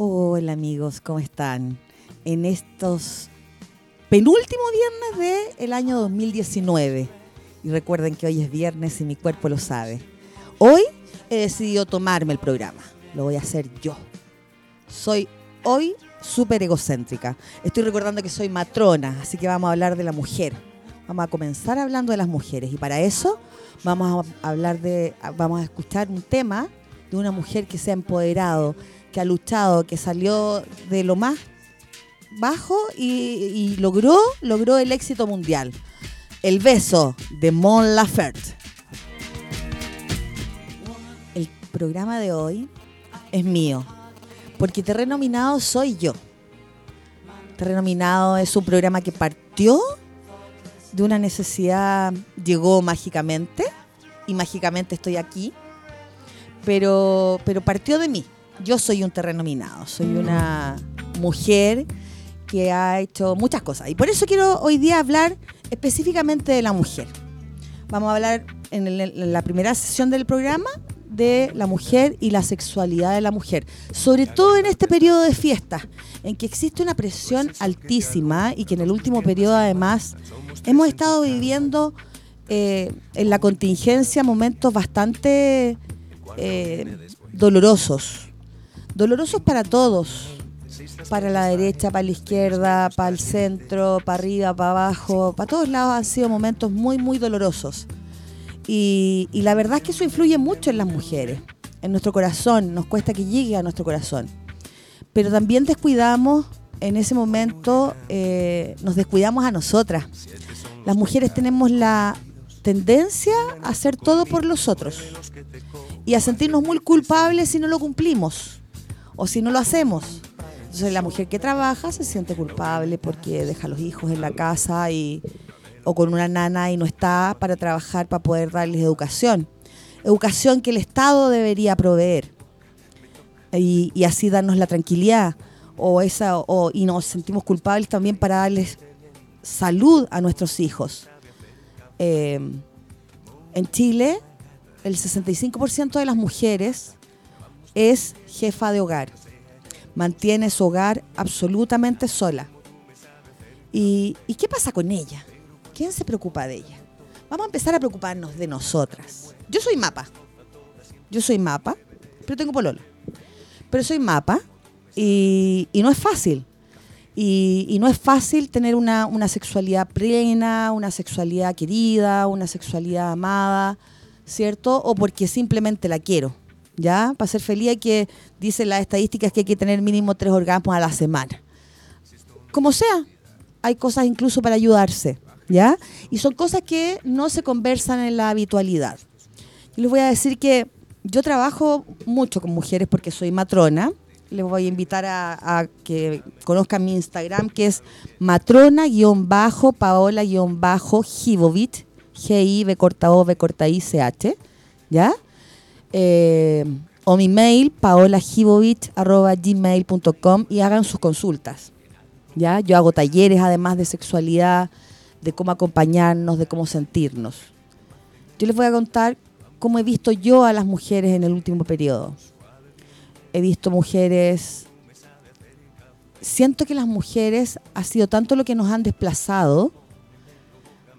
Hola amigos, ¿cómo están? En estos penúltimos viernes del año 2019. Y recuerden que hoy es viernes y mi cuerpo lo sabe. Hoy he decidido tomarme el programa. Lo voy a hacer yo. Soy hoy súper egocéntrica. Estoy recordando que soy matrona, así que vamos a hablar de la mujer. Vamos a comenzar hablando de las mujeres. Y para eso vamos a hablar de, vamos a escuchar un tema de una mujer que se ha empoderado, que ha luchado, que salió de lo más bajo y, logró, logró el éxito mundial. El beso de Mon Laferte. El programa de hoy es mío, porque Terreno Minado soy yo. Terreno Minado es un programa que partió de una necesidad, llegó mágicamente, y mágicamente estoy aquí, pero, pero partió de mí. Yo soy un terreno minado, soy una mujer que ha hecho muchas cosas. Y por eso quiero hoy día hablar específicamente de la mujer. Vamos a hablar en, la primera sesión del programa de la mujer y la sexualidad de la mujer, sobre todo en este periodo de fiestas, en que existe una presión altísima y que en el último periodo además hemos estado viviendo eh, en la contingencia momentos bastante eh, dolorosos, dolorosos para todos, para la derecha, para la izquierda, para el centro, para arriba, para abajo, para todos lados han sido momentos muy, muy dolorosos. Y, la verdad es que eso influye mucho en las mujeres, en nuestro corazón, nos cuesta que llegue a nuestro corazón. Pero también descuidamos, en ese momento, eh, nos descuidamos a nosotras. Las mujeres tenemos la tendencia a hacer todo por los otros y a sentirnos muy culpables si no lo cumplimos o si no lo hacemos. Entonces la mujer que trabaja se siente culpable porque deja a los hijos en la casa y, o con una nana y no está para trabajar para poder darles educación. Educación que el Estado debería proveer y, así darnos la tranquilidad o esa o, y nos sentimos culpables también para darles salud a nuestros hijos. Eh, en Chile el 65% de las mujeres es jefa de hogar mantiene su hogar absolutamente sola. ¿Y, qué pasa con ella? ¿Quién se preocupa de ella? Vamos a empezar a preocuparnos de nosotras. Yo soy mapa. Yo soy mapa, pero tengo pololo. Pero soy mapa y, no es fácil. Y, no es fácil tener una, una, sexualidad plena, una sexualidad querida, una sexualidad amada, ¿cierto? O porque simplemente la quiero. ¿Ya? Para ser feliz hay que, dicen las estadísticas, que hay que tener mínimo tres orgasmos a la semana. Como sea, hay cosas incluso para ayudarse, ¿ya? Y son cosas que no se conversan en la habitualidad. Yo les voy a decir que yo trabajo mucho con mujeres porque soy matrona. Les voy a invitar a, que conozcan mi Instagram, que es matrona-paola-hibovich, G-I-B corta O, B corta I, C-H, ¿ya? Eh, o mi mail paolajibovich.gmail.com y hagan sus consultas. ¿ya? Yo hago talleres además de sexualidad, de cómo acompañarnos, de cómo sentirnos. Yo les voy a contar cómo he visto yo a las mujeres en el último periodo. He visto mujeres... Siento que las mujeres ha sido tanto lo que nos han desplazado,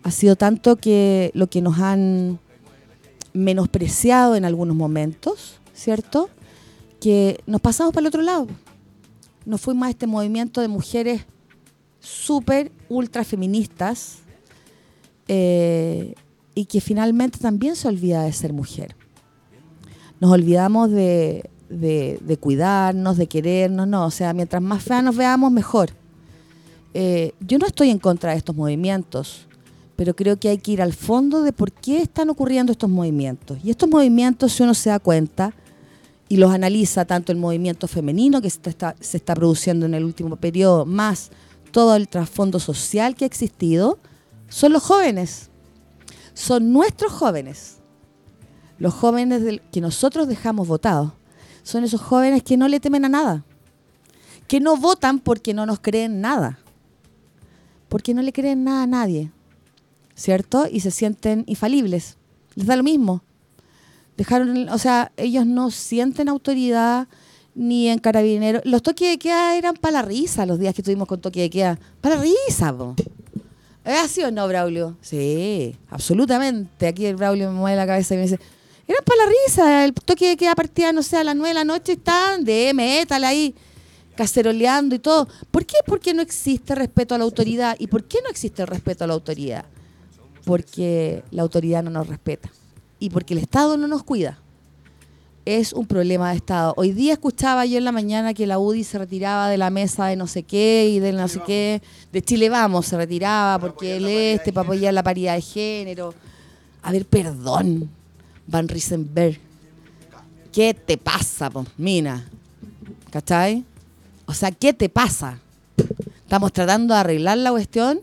ha sido tanto que lo que nos han menospreciado en algunos momentos, ¿cierto? Que nos pasamos para el otro lado. Nos fuimos a este movimiento de mujeres súper, ultra feministas eh, y que finalmente también se olvida de ser mujer. Nos olvidamos de, cuidarnos, de querernos, no, o sea, mientras más fea nos veamos, mejor. Eh, yo no estoy en contra de estos movimientos pero creo que hay que ir al fondo de por qué están ocurriendo estos movimientos. Y estos movimientos, si uno se da cuenta y los analiza, tanto el movimiento femenino que se está, produciendo en el último periodo, más todo el trasfondo social que ha existido, son los jóvenes. Son nuestros jóvenes. Los jóvenes que nosotros dejamos votados. Son esos jóvenes que no le temen a nada. Que no votan porque no nos creen nada. Porque no le creen nada a nadie ¿cierto? Y se sienten infalibles. Les da lo mismo. Dejaron, o sea, ellos no sienten autoridad ni en carabineros. Los toques de queda eran para la risa los días que estuvimos con toque de queda. Para la risa, po. ¿Es así o no, Braulio? Sí, absolutamente. Aquí el Braulio me mueve la cabeza y me dice, era para la risa. El toque de queda partía, no sé, a las nueve de la noche y estaban de métal ahí, caceroleando y todo. ¿Por qué? Porque no existe respeto a la autoridad. ¿Y por qué no existe el respeto a la autoridad? Porque la autoridad no nos respeta. Y porque el Estado no nos cuida es un problema de Estado. Hoy día escuchaba yo en la mañana que la UDI se retiraba de la mesa de no sé qué y de no sé qué, de Chile Vamos se retiraba porque él este para apoyar la paridad de género. A ver, perdón, Van Riesenberg, ¿qué te pasa, Mina? ¿Cachai? O sea, ¿qué te pasa? Estamos tratando de arreglar la cuestión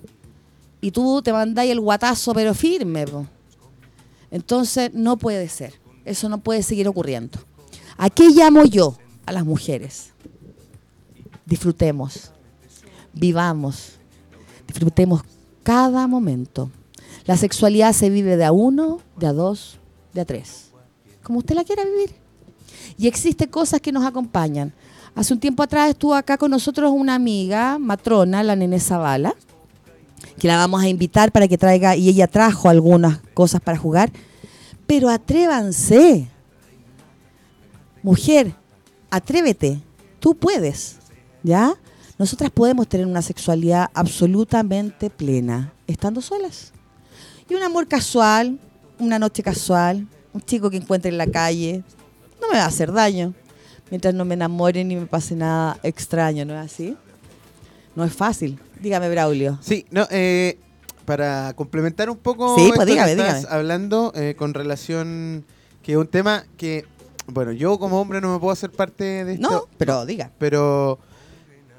y tú te mandáis el guatazo pero firme. Entonces, no puede ser. Eso no puede seguir ocurriendo. ¿A qué llamo yo a las mujeres? Disfrutemos, vivamos, disfrutemos cada momento. La sexualidad se vive de a uno, de a dos, de a tres, como usted la quiera vivir. Y existen cosas que nos acompañan. Hace un tiempo atrás estuvo acá con nosotros una amiga, matrona, la nene Zavala, que la vamos a invitar para que traiga, y ella trajo algunas cosas para jugar pero atrévanse. Mujer, atrévete. Tú puedes. ¿Ya? Nosotras podemos tener una sexualidad absolutamente plena, estando solas. Y un amor casual, una noche casual, un chico que encuentre en la calle, no me va a hacer daño. Mientras no me enamore ni me pase nada extraño, ¿no es así? No es fácil. Dígame, Braulio. Sí, no, eh, para complementar un poco sí, pues, dígame, que estás hablando eh, con relación que es un tema que bueno yo como hombre no me puedo hacer parte de esto no pero diga pero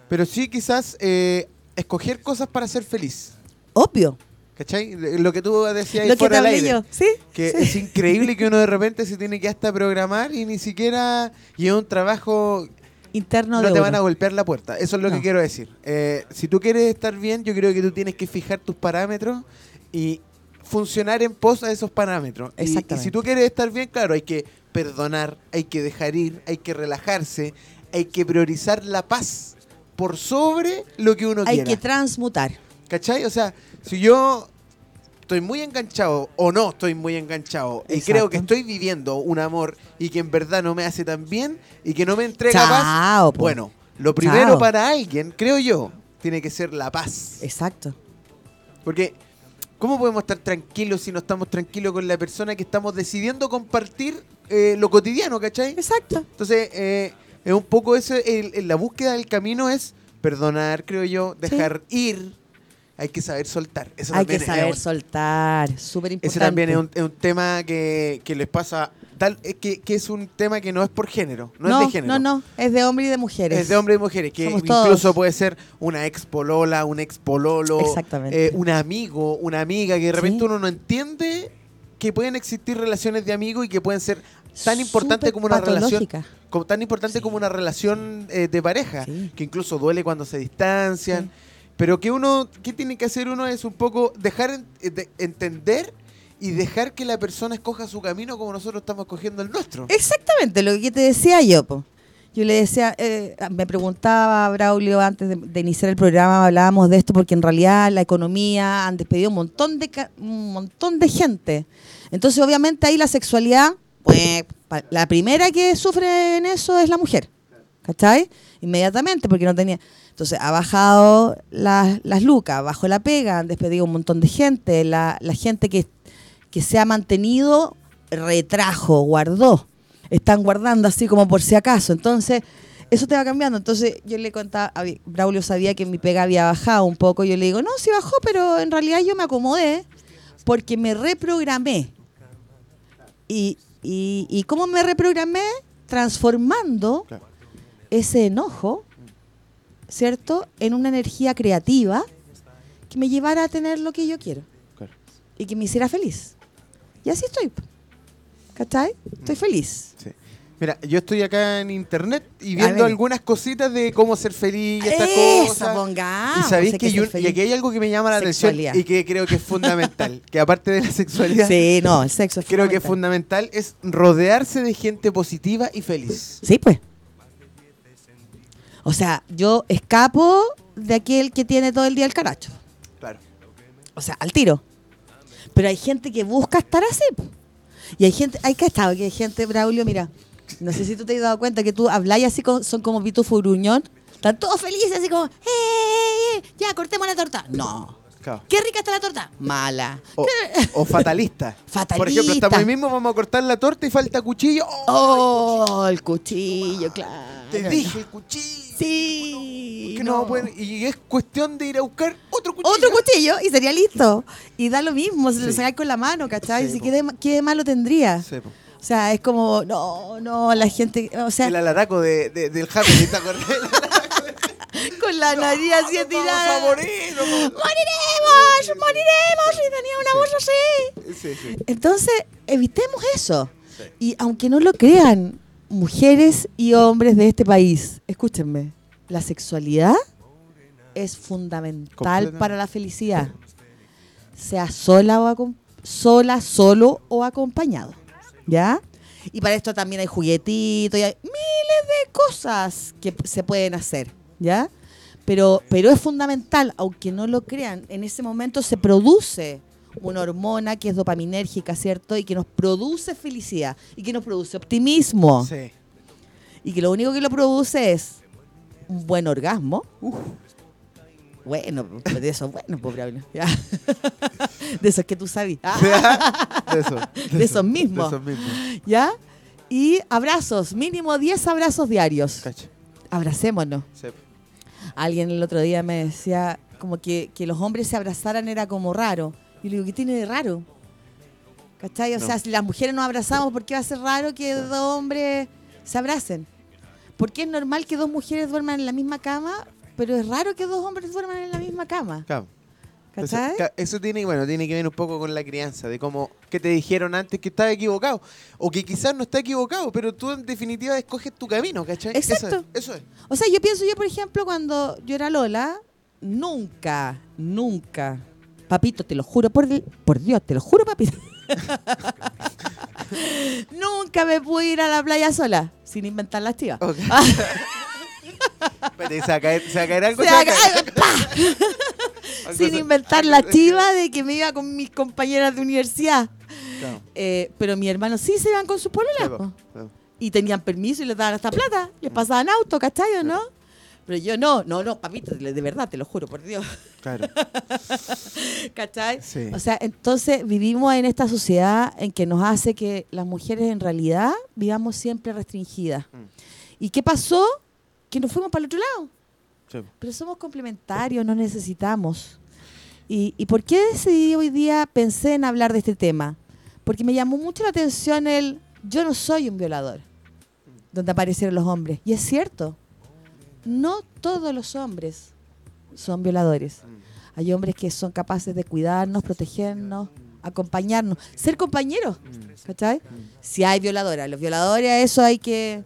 pero sí quizás eh, escoger cosas para ser feliz obvio ¿Cachai? Lo que tú decías ahí fuera del aire. ¿Sí? Que es increíble que uno de repente se tiene que hasta programar y ni siquiera... Y es un trabajo interno no te van a golpear la puerta. Eso es lo que quiero decir. Eh, si tú quieres estar bien, yo creo que tú tienes que fijar tus parámetros y funcionar en pos a esos parámetros. Exactamente. Y, si tú quieres estar bien, claro, hay que perdonar, hay que dejar ir, hay que relajarse, hay que priorizar la paz por sobre lo que uno quiere. Hay que transmutar. ¿Cachai? O sea, si yo estoy muy enganchado o no estoy muy enganchado y creo que estoy viviendo un amor y que en verdad no me hace tan bien y que no me entrega paz, bueno, lo primero para alguien, creo yo, tiene que ser la paz. Exacto. Porque ¿cómo podemos estar tranquilos si no estamos tranquilos con la persona que estamos decidiendo compartir eh, lo cotidiano, ¿cachai? Exacto. Entonces, eh, es un poco eso, la búsqueda del camino es perdonar, creo yo, dejar ir, hay que saber soltar. Eso hay que saber soltar, súper importante. Ese también es un, tema que, les pasa, tal que, que, es un tema que no es por género, no, es de género. No, no, es de hombre y de mujeres. Es de hombre y mujeres, que incluso puede ser una ex polola, un ex pololo, eh, un amigo, una amiga, que de repente uno no entiende que pueden existir relaciones de amigos y que pueden ser tan importantes como una relación como, tan importante como una relación eh, de pareja, que incluso duele cuando se distancian. Pero que uno, ¿qué tiene que hacer uno? Es un poco dejar de entender y dejar que la persona escoja su camino como nosotros estamos escogiendo el nuestro. Exactamente, lo que te decía yo. Yo le decía, eh, me preguntaba Braulio antes de, iniciar el programa, hablábamos de esto porque en realidad la economía han despedido un montón de un montón de gente. Entonces, obviamente ahí la sexualidad, pues la primera que sufre en eso es la mujer. ¿Cachai? Inmediatamente, porque no tenía. Entonces, ha bajado las, lucas, bajó la pega, han despedido un montón de gente. La, gente que, que se ha mantenido retrajo, guardó. Están guardando así como por si acaso. Entonces, eso te va cambiando. Entonces, yo le contaba, Braulio sabía que mi pega había bajado un poco. Yo le digo, no, sí bajó, pero en realidad yo me acomodé porque me reprogramé. Y, y, y ¿cómo me reprogramé? Transformando ese enojo ¿cierto? En una energía creativa que me llevara a tener lo que yo quiero. Y que me hiciera feliz. Y así estoy. ¿Cachai? Estoy mm. feliz. Mira, yo estoy acá en internet y viendo algunas cositas de cómo ser feliz y estas cosas. y sabéis que, y aquí hay algo que me llama la atención y que creo que es fundamental. que aparte de la sexualidad. Sí, no, el sexo Creo que es fundamental es rodearse de gente positiva y feliz. Sí, pues. O sea, yo escapo de aquel que tiene todo el día el caracho. Claro. O sea, al tiro. Pero hay gente que busca estar así. Y hay gente, hay que estar, que hay gente, Braulio, mira, no sé si tú te has dado cuenta que tú hablas así, son como Pitufo Gruñón. Están todos felices, así como, ¡eh, eh, eh! Ya, cortemos la torta. No. Qué rica está la torta. Mala. O, fatalista. fatalista. Por ejemplo, estamos ahí mismo, vamos a cortar la torta y falta cuchillo. Oh, el cuchillo, claro. Te dije el cuchillo. Sí. No. y es cuestión de ir a buscar otro cuchillo. Otro cuchillo y sería listo. Y da lo mismo, se lo sacáis con la mano, ¿cachai? si qué, qué malo tendría. Sí, o sea, es como, no, no, la gente, o sea... El alaraco de, de, del Harry, ¿te Con la nariz así tirada. moriremos, moriremos. Y tenía una voz así. Sí, sí. Entonces, evitemos eso. Y aunque no lo crean, mujeres y hombres de este país, escúchenme, la sexualidad es fundamental para la felicidad. Sea sola o sola, solo o acompañado. ¿Ya? Y para esto también hay juguetitos y hay miles de cosas que se pueden hacer, ¿ya? Pero, pero es fundamental, aunque no lo crean, en ese momento se produce una hormona que es dopaminérgica, ¿cierto? Y que nos produce felicidad y que nos produce optimismo. Sí. Y que lo único que lo produce es un buen orgasmo. Bueno, de eso, bueno, pobre ya. De esos que tú sabes. de, eso, de, esos mismos. De esos mismos. ¿Ya? Y abrazos, mínimo 10 abrazos diarios. Abracémonos. Alguien el otro día me decía como que, los hombres se abrazaran era como raro. Y le digo, ¿qué tiene de raro? ¿Cachai? O sea, si las mujeres nos abrazamos, ¿por qué va a ser raro que dos hombres se abracen? ¿Por qué es normal que dos mujeres duerman en la misma cama? pero es raro que dos hombres duerman en la misma cama. Claro. ¿Cachai? Eso, tiene, bueno, tiene que ver un poco con la crianza, de cómo que te dijeron antes que estaba equivocado, o que quizás no está equivocado, pero tú en definitiva escoges tu camino, ¿cachai? Exacto. Eso es, O sea, yo pienso yo, por ejemplo, cuando yo era Lola, nunca, nunca, papito, te lo juro, por, por Dios, te lo juro, papito. nunca me pude ir a la playa sola, sin inventar las chivas. se va a caer, algo. Sin inventar la chiva de que me iba con mis compañeras de universidad. Eh, pero mi hermano sí se iban con sus pololas. Y tenían permiso y les daban hasta plata. Les pasaban auto, ¿cachai no? Pero yo no, no, no, papito, de verdad, te lo juro, por Dios. Claro. ¿Cachai? O sea, entonces vivimos en esta sociedad en que nos hace que las mujeres en realidad vivamos siempre restringidas. Mm. ¿Y qué pasó? que nos fuimos para el otro lado. Pero somos complementarios, no necesitamos. ¿Y, ¿Y por qué decidí hoy día, pensé en hablar de este tema? Porque me llamó mucho la atención el yo no soy un violador, donde aparecieron los hombres. Y es cierto, no todos los hombres son violadores. Hay hombres que son capaces de cuidarnos, protegernos, acompañarnos, ser compañeros. ¿Cachai? Si hay violadores, los violadores, a eso hay que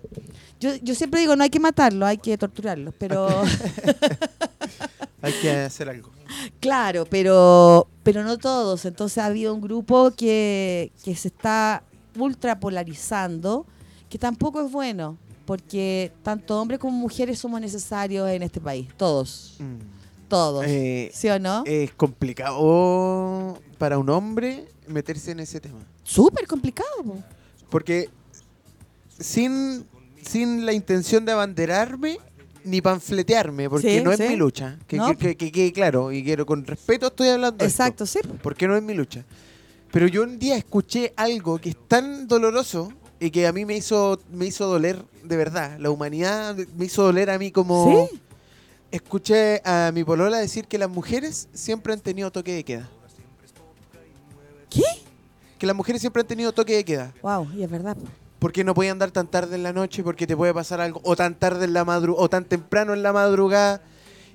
yo, yo siempre digo, no hay que matarlo, hay que torturarlos, pero... hay que hacer algo. Claro, pero, pero no todos. Entonces ha habido un grupo que, que se está ultra polarizando, que tampoco es bueno, porque tanto hombres como mujeres somos necesarios en este país, todos. Mm. Todos. Eh, ¿Sí o no? Es complicado para un hombre meterse en ese tema. Súper complicado. Porque sin sin la intención de abanderarme ni panfletearme, porque no es mi lucha. Que, quede claro, y quiero con respeto estoy hablando. Exacto, sí. Porque no es mi lucha. Pero yo un día escuché algo que es tan doloroso y que a mí me hizo, me hizo doler de verdad. La humanidad me hizo doler a mí como... ¿Sí? Escuché a mi polola decir que las mujeres siempre han tenido toque de queda. ¿Qué? Que las mujeres siempre han tenido toque de queda. Wow, y es verdad porque no puede andar tan tarde en la noche, porque te puede pasar algo, o tan tarde en la madrugada, o tan temprano en la madrugada.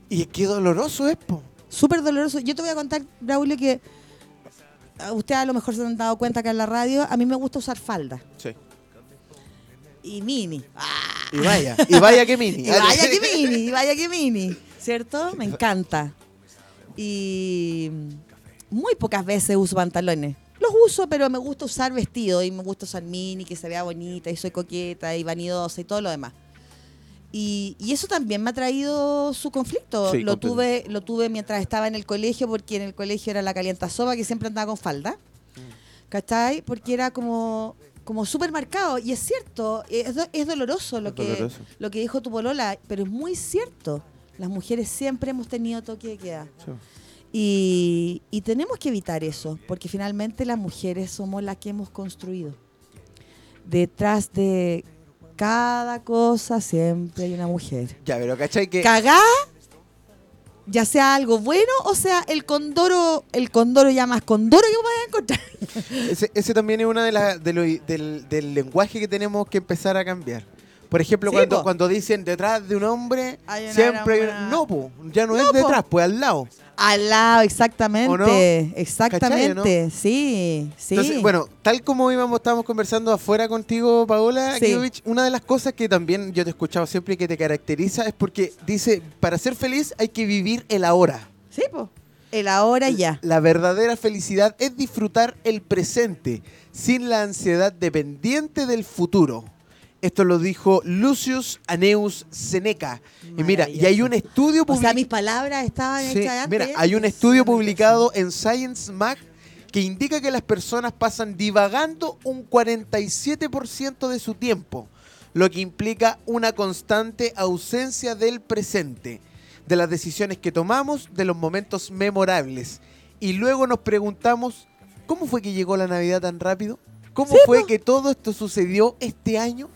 Y qué doloroso es, po. Súper doloroso. Yo te voy a contar, Braulio, que ustedes a lo mejor se han dado cuenta que en la radio, a mí me gusta usar falda. Sí. Y mini. Y vaya, y vaya que mini. y vaya que mini, y vaya que mini. ¿Cierto? Me encanta. Y muy pocas veces uso pantalones. Los uso, pero me gusta usar vestido y me gusta usar mini, que se vea bonita y soy coqueta y vanidosa y todo lo demás. Y, eso también me ha traído su conflicto. lo tuve lo tuve mientras estaba en el colegio, porque en el colegio era la calienta soba, que siempre andaba con falda. Mm. ¿Cachai? Porque era como como súper marcado. Y es cierto, es, doloroso, lo, que, lo que dijo tu polola, pero es muy cierto. Las mujeres siempre hemos tenido toque de queda. Y, y, tenemos que evitar eso, porque finalmente las mujeres somos las que hemos construido. Detrás de cada cosa siempre hay una mujer. Ya, pero ¿cachai que...? Cagá, ya sea algo bueno o sea el condoro, el condoro ya más condoro que a encontrar. Ese, ese también es una de las del, del lenguaje que tenemos que empezar a cambiar. Por ejemplo, cuando, cuando dicen detrás de un hombre, siempre hay No, ya no, es detrás, pues al lado. Al lado, exactamente. Exactamente, sí, sí. Entonces, bueno, tal como íbamos, estábamos conversando afuera contigo, Paola una de las cosas que también yo te he escuchado siempre y que te caracteriza es porque dice, para ser feliz hay que vivir el ahora. Sí, pues. El ahora ya. La verdadera felicidad es disfrutar el presente, sin la ansiedad dependiente del futuro. Esto lo dijo Lucius Aneus Seneca. Y mira, y hay un estudio publicado. O sea, mis palabras estaban hechas Mira, hay un estudio publicado en Science Mag que indica que las personas pasan divagando un 47% de su tiempo, lo que implica una constante ausencia del presente, de las decisiones que tomamos, de los momentos memorables. Y luego nos preguntamos, ¿cómo fue que llegó la Navidad tan rápido? ¿Cómo fue que todo esto sucedió este año?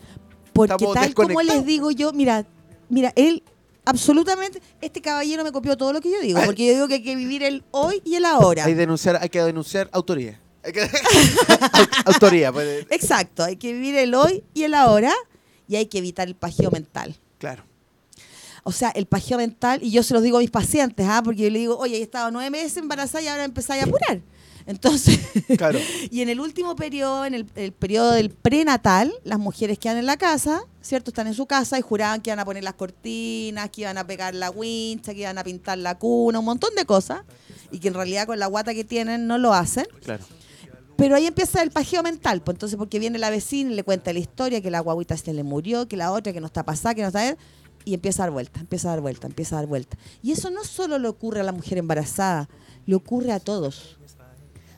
Porque tal como les digo yo, mira, mira, él absolutamente, este caballero me copió todo lo que yo digo, porque yo digo que hay que vivir el hoy y el ahora. Hay, denunciar, hay que denunciar autoría. autoría. Pues. Exacto, hay que vivir el hoy y el ahora y hay que evitar el pajeo mental. Claro. O sea, el pajeo mental, y yo se los digo a mis pacientes, ¿ah? porque yo le digo, oye, he estado nueve meses embarazada y ahora empezáis a apurar. Entonces, y en el último periodo, en el, periodo del prenatal, las mujeres quedan en la casa, ¿cierto? Están en su casa y juraban que iban a poner las cortinas, que iban a pegar la wincha, que iban a pintar la cuna, un montón de cosas, y que en realidad con la guata que tienen no lo hacen. Claro. Pero ahí empieza el pajeo mental, pues entonces porque viene la vecina y le cuenta la historia, que la guaguita se le murió, que la otra, que no está pasada, que no está... Y empieza a dar vuelta, empieza a dar vuelta, empieza a dar vuelta. Y eso no solo le ocurre a la mujer embarazada, le ocurre a todos.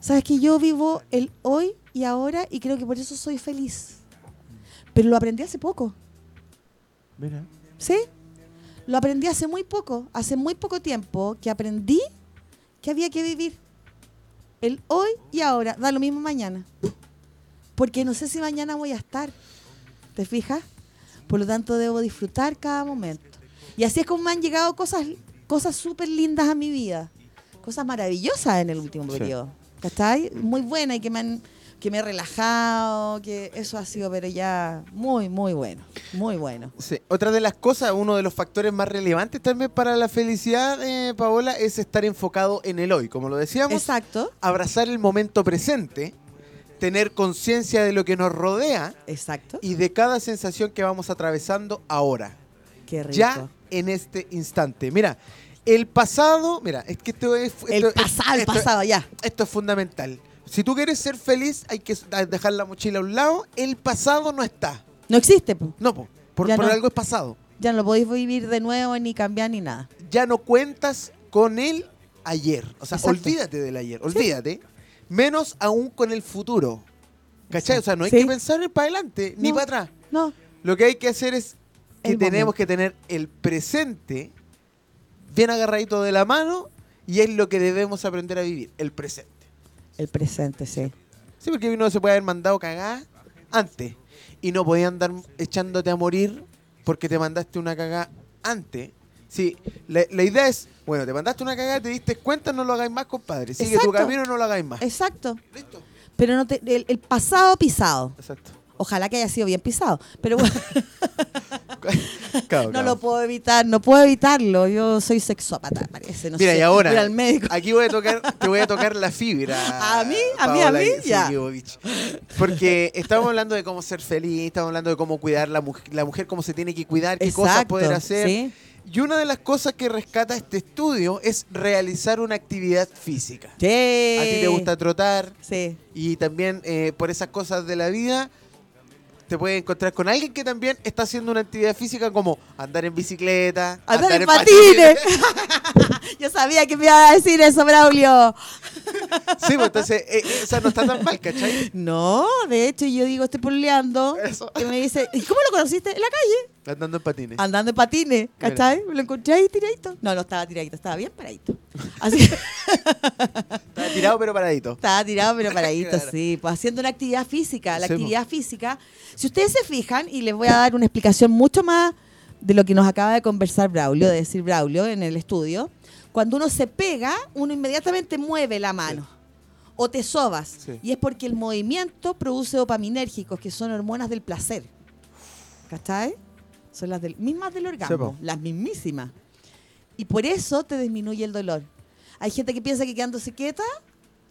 Sabes que yo vivo el hoy y ahora y creo que por eso soy feliz. Pero lo aprendí hace poco. Mira. ¿Sí? Lo aprendí hace muy poco, hace muy poco tiempo que aprendí que había que vivir el hoy y ahora. Da lo mismo mañana. Porque no sé si mañana voy a estar. ¿Te fijas? Por lo tanto, debo disfrutar cada momento. Y así es como me han llegado cosas cosas súper lindas a mi vida. Cosas maravillosas en el último periodo. ¿Cachai? Muy buena y que me han que me he relajado, que eso ha sido, pero ya muy, muy bueno, muy bueno. Sí. Otra de las cosas, uno de los factores más relevantes también para la felicidad, eh, Paola, es estar enfocado en el hoy, como lo decíamos. Exacto. Abrazar el momento presente, tener conciencia de lo que nos rodea. Exacto. Y de cada sensación que vamos atravesando ahora. Qué rico. Ya en este instante. Mira, el pasado, mira, es que esto es. el pasado, el pasado, ya. Esto es fundamental. Si tú quieres ser feliz, hay que dejar la mochila a un lado. El pasado no está. No existe, po. No, po. Por, algo es pasado. Ya no lo podéis vivir de nuevo, ni cambiar, ni nada. Ya no cuentas con el ayer. O sea, olvídate del ayer. Olvídate. Menos aún con el futuro. ¿Cachai? O sea, no hay que pensar para adelante, ni para atrás. No. Lo que hay que hacer es que tenemos que tener el presente bien agarradito de la mano y es lo que debemos aprender a vivir, el presente. El presente, sí. Sí, porque uno se puede haber mandado cagada antes y no podía andar echándote a morir porque te mandaste una cagada antes. Sí, la, idea es, bueno, te mandaste una cagada, te diste cuenta, no lo hagáis más, compadre. Sigue tu camino, no lo hagáis más. Exacto. ¿Listo? Pero no te, el pasado pisado. Exacto. Ojalá que haya sido bien pisado. Pero bueno. no lo puedo evitar, no puedo evitarlo. Yo soy sexópata, parece. Mira, y ahora, aquí voy a tocar, te voy a tocar la fibra. ¿A mí? ¿A mí? ¿A mí? Ya. Porque estamos hablando de cómo ser feliz, estamos hablando de cómo cuidar la mujer, la mujer cómo se tiene que cuidar, qué cosas poder hacer. Y una de las cosas que rescata este estudio es realizar una actividad física. Sí. A ti te gusta trotar. Sí. Y también eh, por esas cosas de la vida te puedes encontrar con alguien que también está haciendo una actividad física como andar en bicicleta, andar, en, patines. Yo sabía que me iba a decir eso, Braulio. sí, pues entonces, eh, eh, sea, no está tan mal, ¿cachai? No, de hecho, yo digo, estoy pololeando. Y me dice, ¿y cómo lo conociste? En la calle. Andando en patines. Andando en patines, ¿cachai? Me lo encontré ahí tiradito. No, no estaba tiradito, estaba bien paradito. Así. estaba tirado pero paradito. Estaba tirado pero paradito, sí. Pues haciendo una actividad física. La actividad física, si ustedes se fijan, y les voy a dar una explicación mucho más de lo que nos acaba de conversar Braulio, de decir Braulio en el estudio, cuando uno se pega, uno inmediatamente mueve la mano. O te sobas. Y es porque el movimiento produce dopaminérgicos, que son hormonas del placer. ¿Cachai? Son las mismas del orgasmo, las mismísimas. Y por eso te disminuye el dolor. Hay gente que piensa que quedándose quieta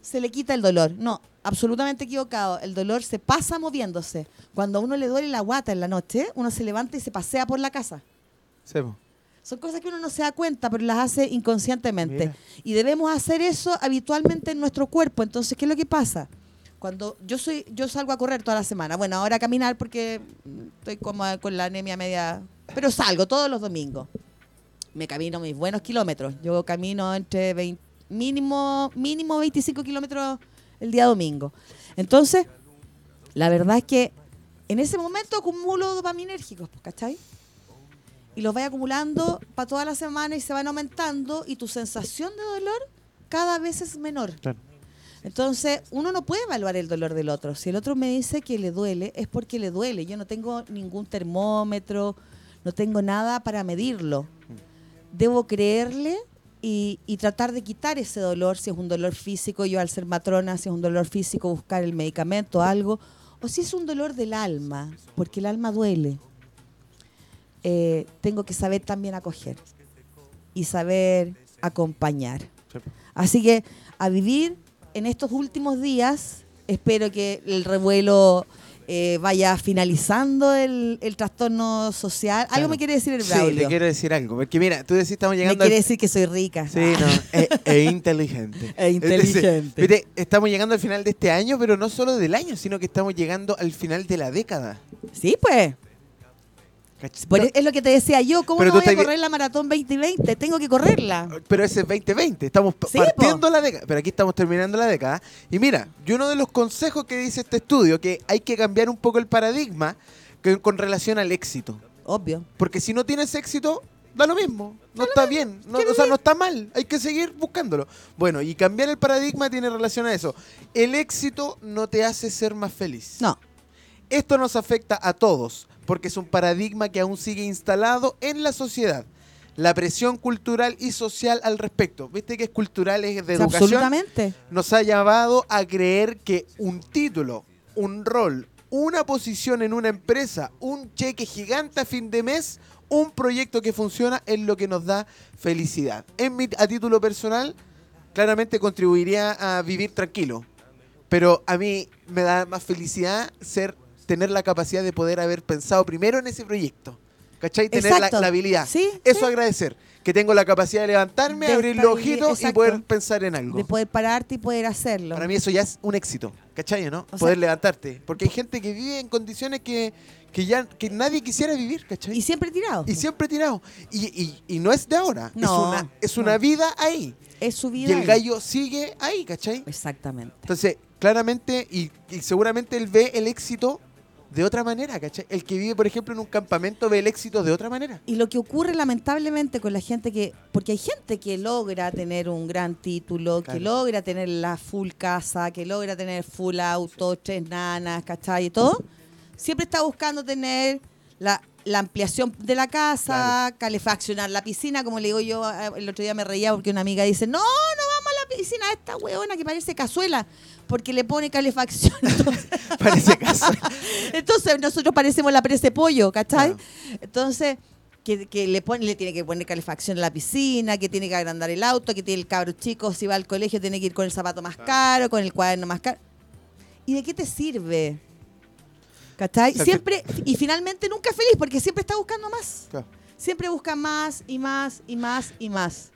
se le quita el dolor. No, absolutamente equivocado. El dolor se pasa moviéndose. Cuando a uno le duele la guata en la noche, uno se levanta y se pasea por la casa. Son cosas que uno no se da cuenta, pero las hace inconscientemente. Y debemos hacer eso habitualmente en nuestro cuerpo. Entonces, ¿qué es lo que pasa? Cuando yo soy, yo salgo a correr toda la semana. Bueno, ahora a caminar porque estoy como con la anemia media. Pero salgo todos los domingos. Me camino mis buenos kilómetros. Yo camino entre mínimo, mínimo 25 kilómetros el día domingo. Entonces, la verdad es que en ese momento acumulo dopaminérgicos, pues, ¿cachai? Y los voy acumulando para toda la semana y se van aumentando y tu sensación de dolor cada vez es menor. Claro. Entonces, uno no puede evaluar el dolor del otro. Si el otro me dice que le duele, es porque le duele. Yo no tengo ningún termómetro, no tengo nada para medirlo. Debo creerle y, tratar de quitar ese dolor, si es un dolor físico, yo al ser matrona, si es un dolor físico, buscar el medicamento, algo, o si es un dolor del alma, porque el alma duele. Eh, tengo que saber también acoger y saber acompañar. Así que a vivir en estos últimos días, espero que el revuelo eh, vaya finalizando el, trastorno social. Algo me quiere decir el Braulio. Sí, le quiero decir algo. Porque mira, tú decís, estamos llegando... Me quiere decir que soy rica. Sí, no, e, e, inteligente. E inteligente. estamos llegando al final de este año, pero no solo del año, sino que estamos llegando al final de la década. Sí, pues. Es lo que te decía yo, ¿cómo no voy a correr la maratón 2020? Tengo que correrla. Pero ese es 2020, estamos partiendo la década, pero aquí estamos terminando la década. Y mira, yo uno de los consejos que dice este estudio, que hay que cambiar un poco el paradigma con relación al éxito. Obvio. Porque si no tienes éxito, da lo mismo. No está bien. No, o sea, no está mal. Hay que seguir buscándolo. Bueno, y cambiar el paradigma tiene relación a eso. El éxito no te hace ser más feliz. No. Esto nos afecta a todos porque es un paradigma que aún sigue instalado en la sociedad. La presión cultural y social al respecto. ¿Viste que es cultural, es de educación? Absolutamente. Nos ha llevado a creer que un título, un rol, una posición en una empresa, un cheque gigante a fin de mes, un proyecto que funciona es lo que nos da felicidad. En mi, a título personal, claramente contribuiría a vivir tranquilo. Pero a mí me da más felicidad ser tener la capacidad de poder haber pensado primero en ese proyecto. ¿Cachai? Tener la, habilidad. ¿Sí? Eso agradecer. Que tengo la capacidad de levantarme, abrir los ojitos y poder pensar en algo. De poder pararte y poder hacerlo. Para mí eso ya es un éxito. ¿Cachai? ¿no? poder levantarte. Porque hay gente que vive en condiciones que, ya que nadie quisiera vivir, ¿cachai? Y siempre tirado. Y siempre tirado. Y, y, no es de ahora. No, es una, es una vida ahí. Es su vida. Y el gallo sigue ahí, ¿cachai? Exactamente. Entonces, claramente, y, y seguramente él ve el éxito de otra manera, ¿cachai? El que vive, por ejemplo, en un campamento ve el éxito de otra manera. Y lo que ocurre lamentablemente con la gente que, porque hay gente que logra tener un gran título, que logra tener la full casa, que logra tener full auto, tres nanas, ¿cachai? Y todo, siempre está buscando tener la, ampliación de la casa, calefaccionar la piscina, como le digo yo, eh, el otro día me reía porque una amiga dice, no, no la piscina esta hueona que parece cazuela porque le pone calefacción. Parece caso. Entonces nosotros parecemos la presa pollo, ¿cachai? Entonces, que, le, pone, le tiene que poner calefacción a la piscina, que tiene que agrandar el auto, que tiene el cabro chico, si va al colegio tiene que ir con el zapato más caro, con el cuaderno más caro. ¿Y de qué te sirve? ¿Cachai? Siempre, y finalmente nunca es feliz porque siempre está buscando más. Siempre busca más y más y más y más.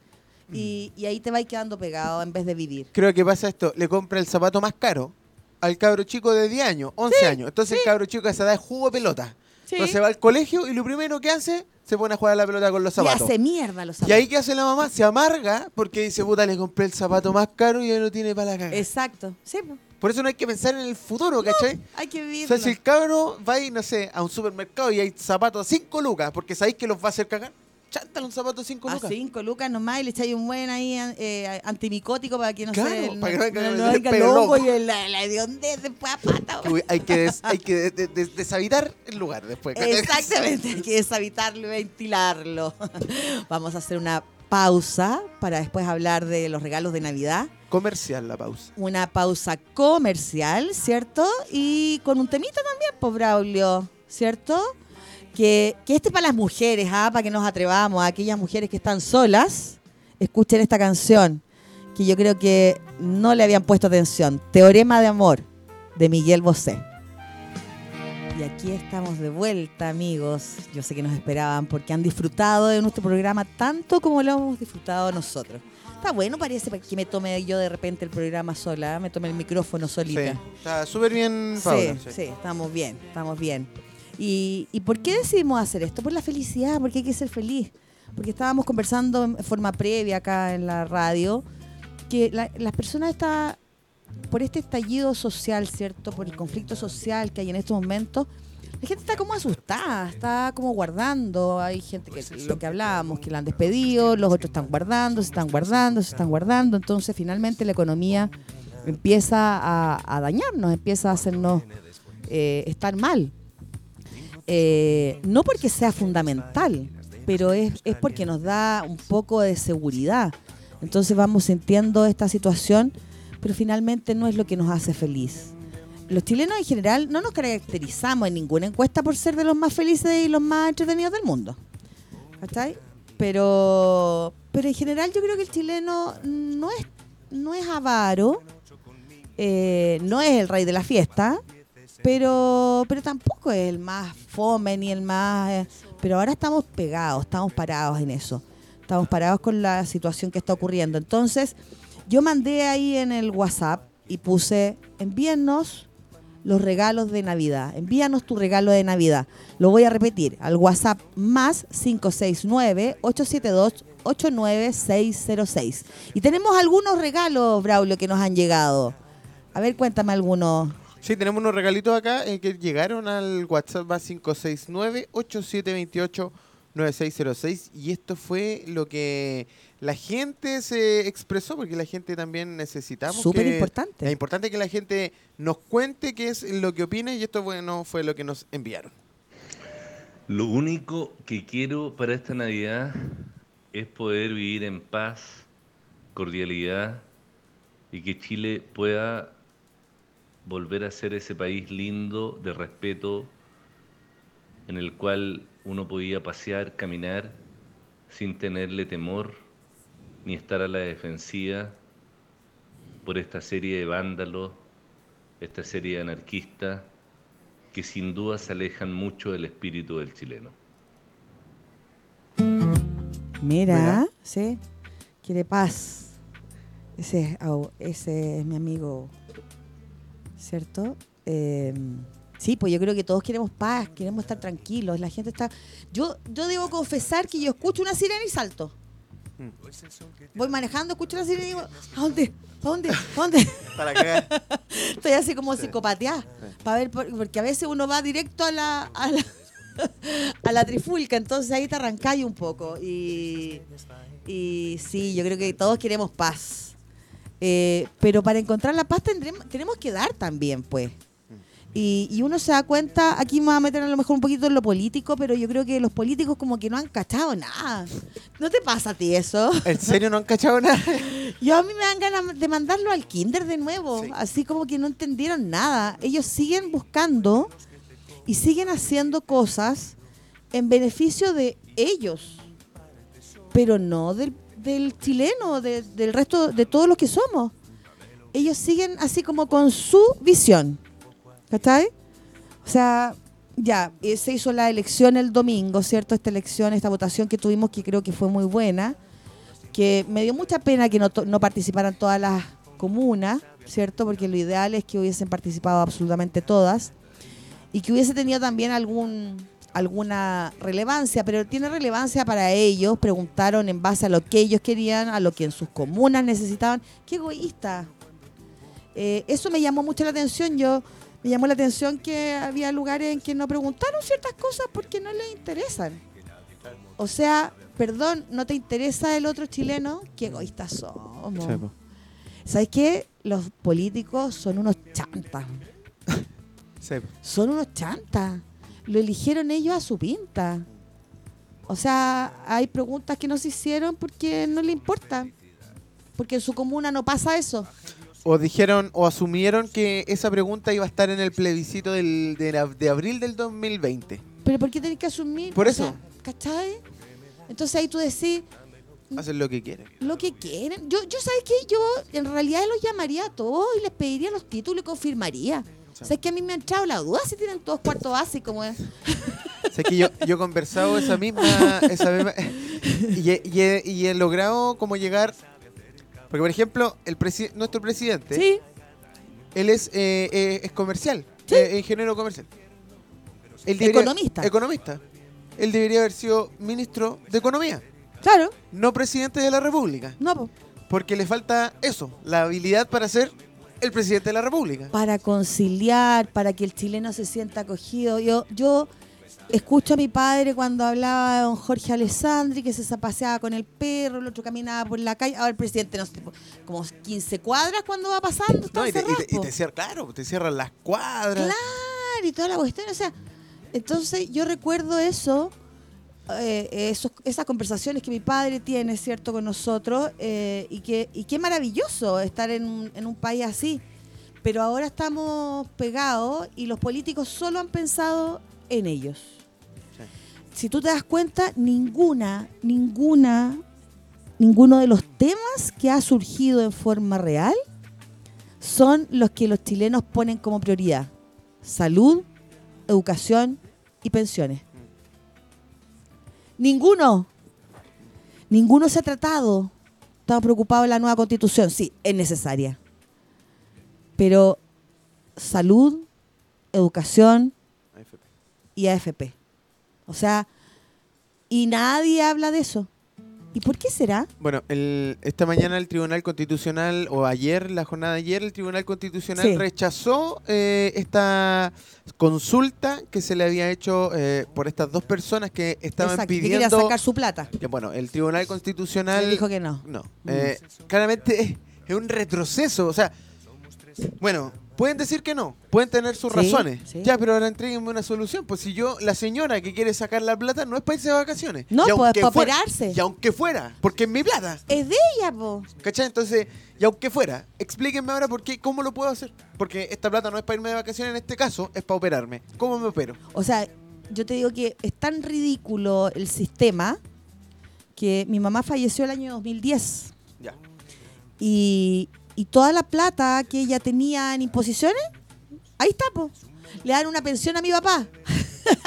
Y, ahí te vas quedando pegado en vez de vivir. Creo que pasa esto, le compra el zapato más caro al cabro chico de 10 años, 11 años. Entonces el cabro chico a esa edad es jugo pelota. Entonces va al colegio y lo primero que hace, se pone a jugar a la pelota con los zapatos. Y hace mierda los zapatos. Y ahí que hace la mamá, se amarga porque dice, puta, le compré el zapato más caro y ya no tiene para la caga. Exacto. Sí, por eso no hay que pensar en el futuro, ¿cachai? hay que vivir. O sea, si el cabro va y, no sé, a un supermercado y hay zapatos a 5 lucas, porque sabéis que los va a hacer cagar, chántale un zapato a 5 lucas. A 5 lucas nomás y le echáis un buen ahí eh, antimicótico para que no claro, sé. para que no, no, venga loco y la, la hediondez después a pata. hay que, hay que deshabitar el lugar después. Exactamente, hay que deshabitarlo y ventilarlo. Vamos a hacer una pausa para después hablar de los regalos de Navidad. Comercial la pausa. Una pausa comercial, ¿cierto? Y con un temita también, pues Braulio, ¿cierto? Que, que este es para las mujeres, ¿ah? para que nos atrevamos, a aquellas mujeres que están solas, escuchen esta canción, que yo creo que no le habían puesto atención. Teorema de Amor, de Miguel Bosé. Y aquí estamos de vuelta, amigos. Yo sé que nos esperaban porque han disfrutado de nuestro programa tanto como lo hemos disfrutado nosotros. Está bueno, parece que me tome yo de repente el programa sola, me tome el micrófono solita. Sí, está súper bien, Paula. Sí, sí, estamos bien, estamos bien. ¿Y, ¿Y por qué decidimos hacer esto? Por la felicidad, porque hay que ser feliz. Porque estábamos conversando en forma previa acá en la radio, que las personas están, por este estallido social, ¿cierto? Por el conflicto social que hay en estos momentos, la gente está como asustada, está como guardando. Hay gente que lo que hablábamos, que la han despedido, los otros están guardando, se están guardando, se están guardando. Entonces, finalmente, la economía empieza a, dañarnos, empieza a hacernos eh, estar mal. Eh, no porque sea fundamental, pero es, es porque nos da un poco de seguridad. Entonces, vamos sintiendo esta situación, pero finalmente no es lo que nos hace feliz los chilenos en general no nos caracterizamos en ninguna encuesta por ser de los más felices y los más entretenidos del mundo. ¿Cachai? Pero, pero en general yo creo que el chileno no es, no es avaro, eh, no es el rey de la fiesta, pero, pero tampoco es el más fome ni el más... Eh, pero ahora estamos pegados, estamos parados en eso. Estamos parados con la situación que está ocurriendo. Entonces, yo mandé ahí en el WhatsApp y puse, envíennos los regalos de Navidad. Envíanos tu regalo de Navidad. Lo voy a repetir al WhatsApp más 569-872-89606. Y tenemos algunos regalos, Braulio, que nos han llegado. A ver, cuéntame algunos. Sí, tenemos unos regalitos acá eh, que llegaron al WhatsApp más 569-8728-9606. Y esto fue lo que la gente se expresó porque la gente también necesitamos. Súper importante. Es importante que la gente nos cuente qué es lo que opina y esto bueno fue lo que nos enviaron. Lo único que quiero para esta Navidad es poder vivir en paz, cordialidad y que Chile pueda volver a ser ese país lindo de respeto en el cual uno podía pasear, caminar sin tenerle temor ni estar a la defensiva por esta serie de vándalos, esta serie de anarquistas que sin duda se alejan mucho del espíritu del chileno. Mira, sí, quiere paz. Ese, ese es mi amigo, ¿cierto? Em, sí, pues yo creo que todos queremos paz, queremos estar tranquilos. La gente está. Yo, yo debo confesar que yo escucho una sirena y salto. Voy manejando, escucho la sirena y digo, ¿a dónde? ¿A dónde? ¿A dónde? Para qué? Estoy así como psicopateada. Para ver, porque a veces uno va directo a la, a la, trifulca, entonces ahí te arrancáis un poco. Y, y sí, yo creo que todos queremos paz. Eh, pero para encontrar la paz tendremos, tenemos que dar también, pues. Y, uno se da cuenta, aquí me voy a meter a lo mejor un poquito en lo político, pero yo creo que los políticos como que no han cachado nada. ¿No te pasa a ti eso? ¿En serio no han cachado nada? Yo a mí me dan ganas de mandarlo al kinder de nuevo, así como que no entendieron nada. Ellos siguen buscando y siguen haciendo cosas en beneficio de ellos, pero no del, chileno, del resto, de todos los que somos. Ellos siguen así como con su visión ¿Cachai? O sea, ya, eh, se hizo la elección el domingo, ¿cierto? Esta elección, esta votación que tuvimos, que creo que fue muy buena, que me dio mucha pena que no, no participaran todas las comunas, ¿cierto? Porque lo ideal es que hubiesen participado absolutamente todas y que hubiese tenido también algún alguna relevancia, pero tiene relevancia para ellos. Preguntaron en base a lo que ellos querían, a lo que en sus comunas necesitaban. ¡Qué egoísta! Eh, eso me llamó mucho la atención. Yo me llamó la atención que había lugares en que no preguntaron ciertas cosas porque no les interesan. O sea, perdón, ¿no te interesa el otro chileno? ¡Qué egoístas somos! ¿Sabes qué? Los políticos son unos chantas. Son unos chantas lo eligieron ellos a su pinta. O sea, hay preguntas que no se hicieron porque no le importa. Porque en su comuna no pasa eso. O dijeron, o asumieron que esa pregunta iba a estar en el plebiscito del, de, abril del 2020. ¿Pero por qué tenés que asumir? Por eso. ¿Cachai? Entonces ahí tú decís... Hacen lo que quieren. Lo que quieren. Yo, yo ¿sabes qué? Yo en realidad los llamaría a todos y les pediría los títulos y confirmaría. ¿Sabes que a mí me ha entrado la duda si tienen todos cuartos básicos? como es? ¿Sabes que yo, yo he conversado esa misma, esa misma y, he, y, he, logrado como llegar, porque por ejemplo, el nuestro presidente, ¿Sí? él es, eh, eh, es comercial, eh, ingeniero comercial. economista. Economista. Él debería haber sido ministro de Economía. Claro. No presidente de la República. No, Porque le falta eso, la habilidad para ser el presidente de la República. Para conciliar, para que el chileno se sienta acogido. Yo, yo escucho a mi padre cuando hablaba de don Jorge Alessandri, que se paseaba con el perro, el otro caminaba por la calle. Ahora el presidente, no sé, como 15 cuadras cuando va pasando. No, y te, y te, cierran, claro, te cierran las cuadras. Claro, y toda la cuestión. O sea, entonces yo recuerdo eso. Eh, esas conversaciones que mi padre tiene, ¿cierto?, con nosotros, eh, y, que, y qué maravilloso estar en un, en un país así. Pero ahora estamos pegados y los políticos solo han pensado en ellos. Si tú te das cuenta, ninguna, ninguna, ninguno de los temas que ha surgido en forma real son los que los chilenos ponen como prioridad. Salud, educación y pensiones. Ninguno. Ninguno se ha tratado. Estamos preocupados en la nueva constitución. Sí, es necesaria. Pero salud, educación y AFP. O sea, y nadie habla de eso. ¿Y por qué será? Bueno, esta mañana el Tribunal Constitucional, o ayer, la jornada de ayer, el Tribunal Constitucional rechazó eh, esta consulta que se le había hecho eh, por estas dos personas que estaban pidiendo... Que sacar su plata. bueno, el Tribunal Constitucional... dijo que no. No. Eh, claramente es un retroceso. O sea, bueno, Pueden decir que no, pueden tener sus razones. Ya, pero ahora entréguenme una solución. Pues si yo, la señora que quiere sacar la plata, no es para irse de vacaciones. No, pues para operarse. Y aunque fuera, porque es mi plata. Es de ella, po. ¿Cachai? Entonces, y aunque fuera, explíquenme ahora por qué, cómo lo puedo hacer. Porque esta plata no es para irme de vacaciones, en este caso, es para operarme. ¿Cómo me opero? O sea, yo te digo que es tan ridículo el sistema que mi mamá falleció el año 2010. Ya. Y, y toda la plata que ella tenía en imposiciones, ahí está, po. Le dan una pensión a mi papá.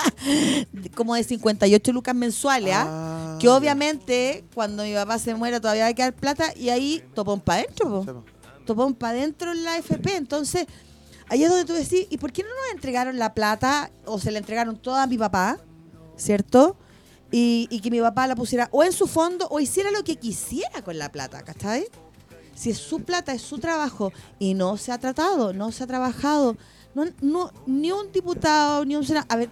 como de 58 lucas mensuales, ¿ah? ah que obviamente cuando mi papá se muera todavía va a quedar plata y ahí topón para adentro, po. Topón para adentro en la FP. Entonces, ahí es donde tú decís, ¿y por qué no nos entregaron la plata o se la entregaron toda a mi papá? ¿Cierto? Y, y que mi papá la pusiera o en su fondo o hiciera lo que quisiera con la plata, ¿cachai? Si es su plata, es su trabajo y no se ha tratado, no se ha trabajado. No, no, ni un diputado, ni un senador. A ver,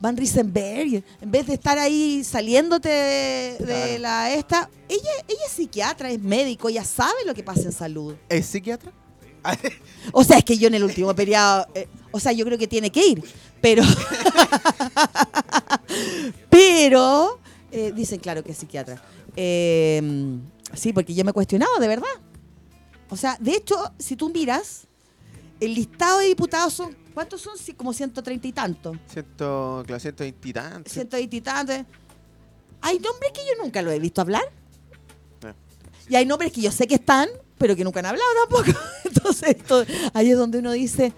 Van Riesenberg, en vez de estar ahí saliéndote de, la esta, ella, ella es psiquiatra, es médico, ella sabe lo que pasa en salud. ¿Es psiquiatra? o sea, es que yo en el último periodo, eh, o sea, yo creo que tiene que ir, pero, pero, eh, dicen claro que es psiquiatra. Eh, Sí, porque yo me he cuestionado, de verdad. O sea, de hecho, si tú miras, el listado de diputados son, ¿cuántos son? Sí, como 130 y tantos. Ciento, claro, 120 y tantos. 120 y tantos. Hay nombres que yo nunca lo he visto hablar. Eh. Y hay nombres que yo sé que están, pero que nunca han hablado tampoco. Entonces, ahí es donde uno dice,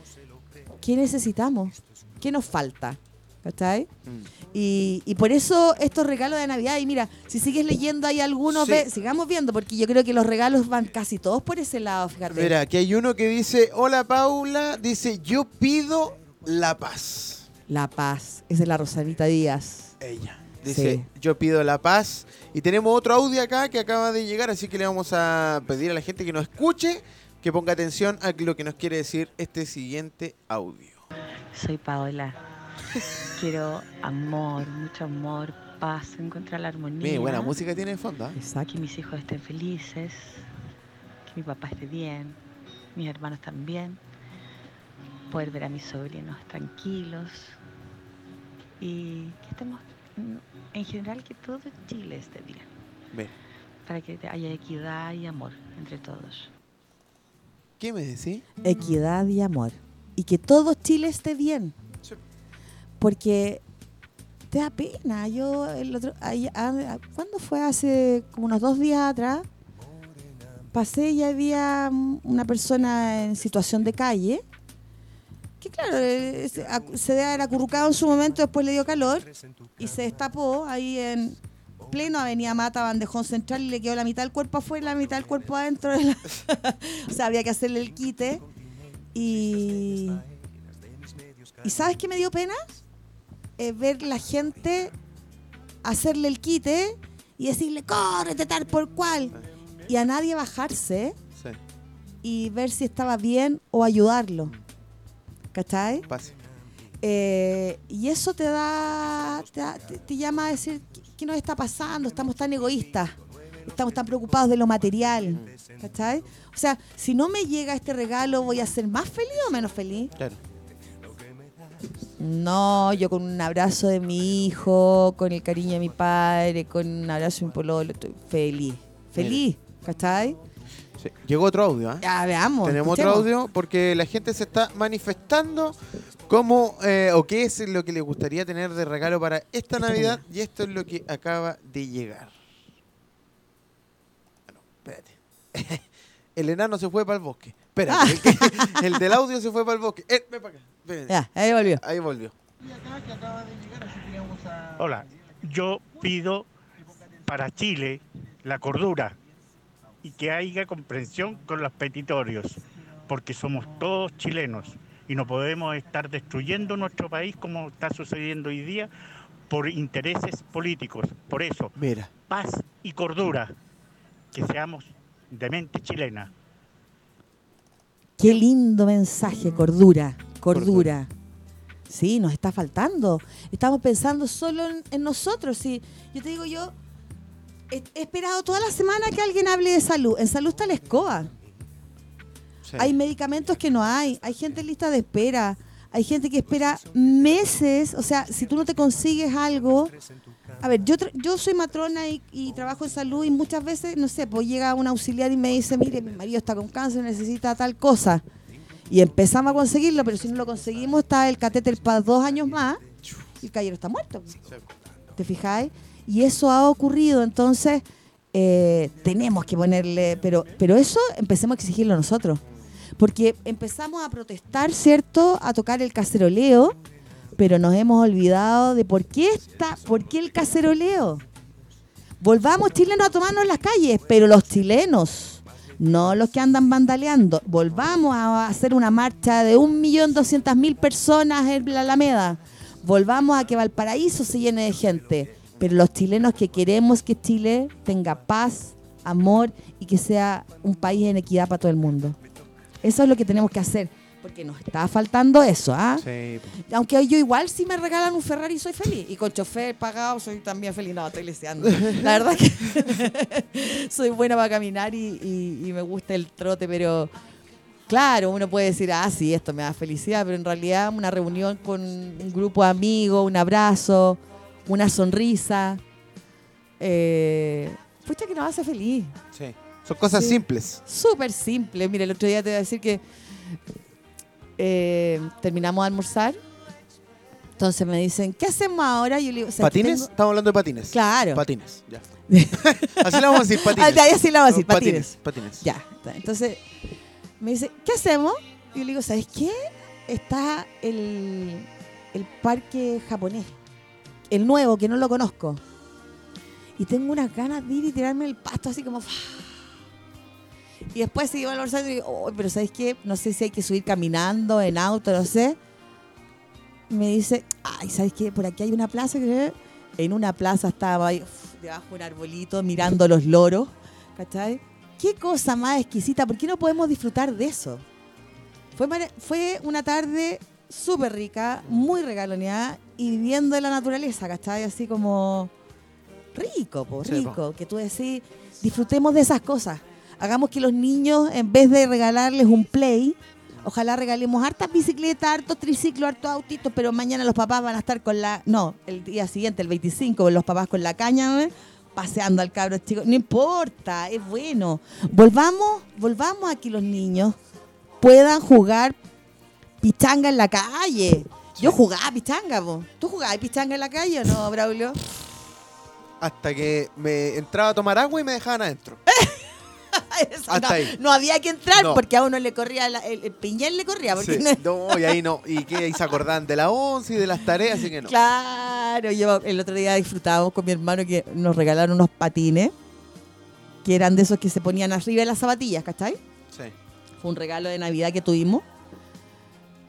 ¿qué necesitamos? ¿Qué nos falta? ¿Cachai? Mm. Y, por eso estos regalos de Navidad, y mira, si sigues leyendo hay algunos, sigamos viendo, porque yo creo que los regalos van casi todos por ese lado, fíjate. Mira, aquí hay uno que dice, hola Paula, dice, yo pido la paz. La paz, es de la Rosalita Díaz. Ella. Dice, yo pido la paz. Y tenemos otro audio acá que acaba de llegar, así que le vamos a pedir a la gente que nos escuche que ponga atención a lo que nos quiere decir este siguiente audio. Soy Paola. Quiero amor, mucho amor, paz, encontrar la armonía. Qué buena música tiene en fondo. ¿eh? Que mis hijos estén felices, que mi papá esté bien, mis hermanos también. Poder ver a mis sobrinos tranquilos y que estemos, en general, que todo Chile esté bien. Para que haya equidad y amor entre todos. ¿Qué me decís? Equidad y amor. Y que todo Chile esté bien. Porque te da pena. Yo el otro, ¿cuándo fue? Hace como unos dos días atrás. Pasé y había una persona en situación de calle. Que claro, se debe haber acurrucado en su momento, después le dio calor y se destapó ahí en, pleno Avenida Mata, Bandejón Central, y le quedó la mitad del cuerpo afuera y la mitad del cuerpo adentro. o sea, había que hacerle el quite. Y. ¿Y sabes qué me dio pena? Eh, ver la gente hacerle el quite y decirle, córrete tal por cual. Y a nadie bajarse y ver si estaba bien o ayudarlo. ¿Cachai? Eh, y eso te da, te, te, llama a decir, ¿qué nos está pasando? Estamos tan egoístas, estamos tan preocupados de lo material. ¿Cachai? O sea, si no me llega este regalo, ¿voy a ser más feliz o menos feliz? Claro. No, yo con un abrazo de mi hijo, con el cariño de mi padre, con un abrazo de pololo, estoy feliz. Feliz, ¿cachai? Llegó otro audio, ¿eh? Ya, veamos. Tenemos otro audio porque la gente se está manifestando cómo eh, o qué es lo que le gustaría tener de regalo para esta Navidad y esto es lo que acaba de llegar. Bueno, espérate. el enano se fue para el bosque. Espérate, ah. el, del audio se fue para el bosque. Eh, ven para acá. Ya, ahí volvió. Ahí volvió. Hola, yo pido para Chile la cordura y que haya comprensión con los petitorios, porque somos todos chilenos y no podemos estar destruyendo nuestro país como está sucediendo hoy día por intereses políticos. Por eso, Mira. paz y cordura, que seamos de mente chilena. Qué lindo mensaje, cordura, cordura. Sí, nos está faltando. Estamos pensando solo en, nosotros. Sí. Yo te digo, yo he, esperado toda la semana que alguien hable de salud. En salud está la escoba. Hay medicamentos que no hay, hay gente en lista de espera, hay gente que espera meses, o sea, si tú no te consigues algo... A ver, yo, yo soy matrona y, trabajo en salud y muchas veces, no sé, pues llega un auxiliar y me dice, mire, mi marido está con cáncer, necesita tal cosa. Y empezamos a conseguirlo, pero si no lo conseguimos, está el catéter para dos años más y el caballero está muerto. ¿Te fijáis? Y eso ha ocurrido, entonces eh, tenemos que ponerle, pero, pero eso empecemos a exigirlo nosotros porque empezamos a protestar, ¿cierto? A tocar el caceroleo, pero nos hemos olvidado de por qué está, por qué el caceroleo. Volvamos chilenos a tomarnos las calles, pero los chilenos, no los que andan vandaleando. Volvamos a hacer una marcha de 1.200.000 personas en la Alameda. Volvamos a que Valparaíso se llene de gente. Pero los chilenos que queremos que Chile tenga paz, amor y que sea un país en equidad para todo el mundo. Eso es lo que tenemos que hacer. Porque nos está faltando eso, ¿ah? Sí. Aunque yo igual si me regalan un Ferrari soy feliz. Y con chofer pagado soy también feliz. No, estoy leseando. La verdad que soy buena para caminar y, me gusta el trote, pero claro, uno puede decir, ah, sí, esto me da felicidad, pero en realidad una reunión con un grupo de amigos, un abrazo, una sonrisa, eh, pucha que nos hace feliz. Sí. Son cosas simples. Súper simples. Mire, el otro día te voy a decir que eh, terminamos de almorzar. Entonces me dicen, ¿qué hacemos ahora? Yo le digo, ¿Patines? Estamos hablando de patines. Claro. Patines, ya. así lo vamos a decir, patines. Ah, así lo vamos a decir, patines. patines. Ya. Entonces me dice, ¿qué hacemos? Y yo le digo, ¿sabes qué? Está el, el parque japonés. El nuevo, que no lo conozco. Y tengo unas ganas de ir y tirarme el pasto así como... Y después se iba al y digo, oh, pero ¿sabes qué? No sé si hay que subir caminando, en auto, no sé. Y me dice, ay, ¿sabes qué? Por aquí hay una plaza que... En una plaza estaba ahí, debajo de un arbolito, mirando los loros, ¿cachai? Qué cosa más exquisita, ¿por qué no podemos disfrutar de eso? Fue, fue una tarde súper rica, muy regaloneada y viviendo la naturaleza, ¿cachai? Así como rico, po, rico, que tú decís, disfrutemos de esas cosas. Hagamos que los niños, en vez de regalarles un play, ojalá regalemos hartas bicicletas, hartos triciclos, hartos autitos, pero mañana los papás van a estar con la, no, el día siguiente, el 25, los papás con la caña, paseando al cabro chico. No importa, es bueno. Volvamos, volvamos a que los niños puedan jugar pichanga en la calle. Yo jugaba pichanga, ¿vos? ¿Tú jugabas pichanga en la calle o no, Braulio? Hasta que me entraba a tomar agua y me dejaban adentro. Hasta no, ahí. no había que entrar porque a uno le corría, el, el, piñel le corría. Porque no... y ahí no. Y que ahí se acordaban de la once y de las tareas, así que no. Claro, yo el otro día disfrutábamos con mi hermano que nos regalaron unos patines que eran de esos que se ponían arriba de las zapatillas, ¿cachai? Sí. Fue un regalo de Navidad que tuvimos.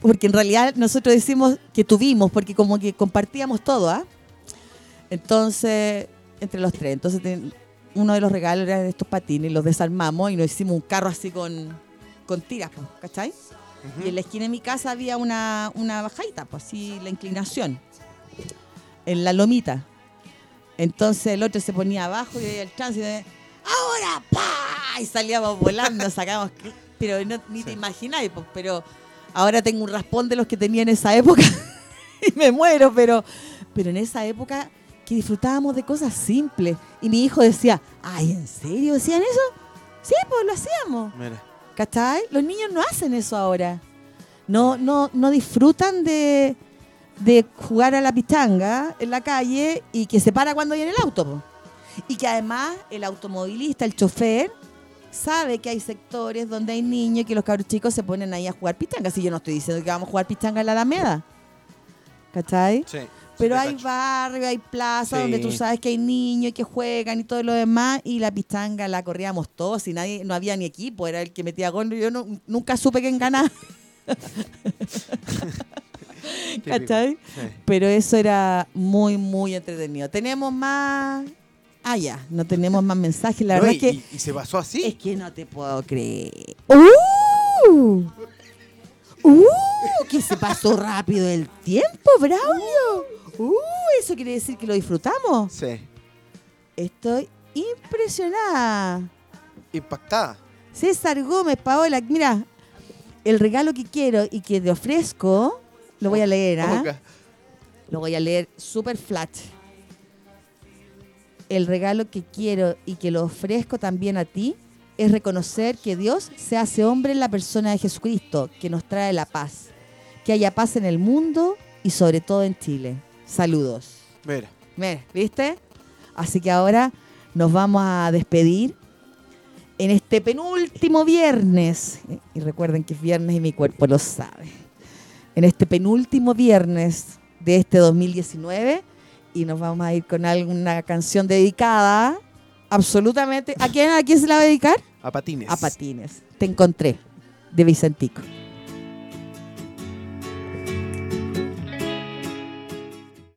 Porque en realidad nosotros decimos que tuvimos, porque como que compartíamos todo, ¿ah? Entonces, entre los tres. Entonces, uno de los regalos era estos patines, los desarmamos y nos hicimos un carro así con, con tiras, ¿cachai? Y en la esquina de mi casa había una, una bajadita, pues así la inclinación, en la lomita. Entonces el otro se ponía abajo y el chance de, ¡ahora! ¡pa! Y salíamos volando, sacamos. Pero ni te imagináis, pues, pero ahora tengo un raspón de los que tenía en esa época y me muero, pero, pero en esa época que disfrutábamos de cosas simples. Y mi hijo decía, ay, ¿en serio decían eso? Sí, pues lo hacíamos. Mira. ¿Cachai? Los niños no hacen eso ahora. No, no, no disfrutan de, de jugar a la pichanga en la calle y que se para cuando viene el auto. Y que además el automovilista, el chofer, sabe que hay sectores donde hay niños y que los cabros chicos se ponen ahí a jugar pichanga. Si yo no estoy diciendo que vamos a jugar pichanga en la Alameda. ¿Cachai? Sí. Pero hay barrio, hay plaza donde tú sabes que hay niños que juegan y todo lo demás. Y la pichanga la corríamos todos y nadie, no había ni equipo, era el que metía gol. Yo nunca supe quién ganaba. ¿Cachai? Pero eso era muy, muy entretenido. Tenemos más. Ah, ya, no tenemos más mensajes. La verdad y, es que. Y, se pasó así. Es que no te puedo creer. ¡Uh! ¡Uh! Que se pasó rápido el tiempo, Braulio. Uh, ¿eso quiere decir que lo disfrutamos? Sí. Estoy impresionada. Impactada. César Gómez, Paola, mira, el regalo que quiero y que te ofrezco, lo voy a leer, ¿ah? Lo voy a leer super flat. El regalo que quiero y que lo ofrezco también a ti es reconocer que Dios se hace hombre en la persona de Jesucristo, que nos trae la paz. Que haya paz en el mundo y sobre todo en Chile. Saludos. Mira. Mira, ¿viste? Así que ahora nos vamos a despedir en este penúltimo viernes. Y recuerden que es viernes y mi cuerpo lo sabe. En este penúltimo viernes de este 2019. Y nos vamos a ir con alguna canción dedicada absolutamente. ¿A quién, ¿A quién se la va a dedicar? A Patines. A Patines. Te encontré, de Vicentico.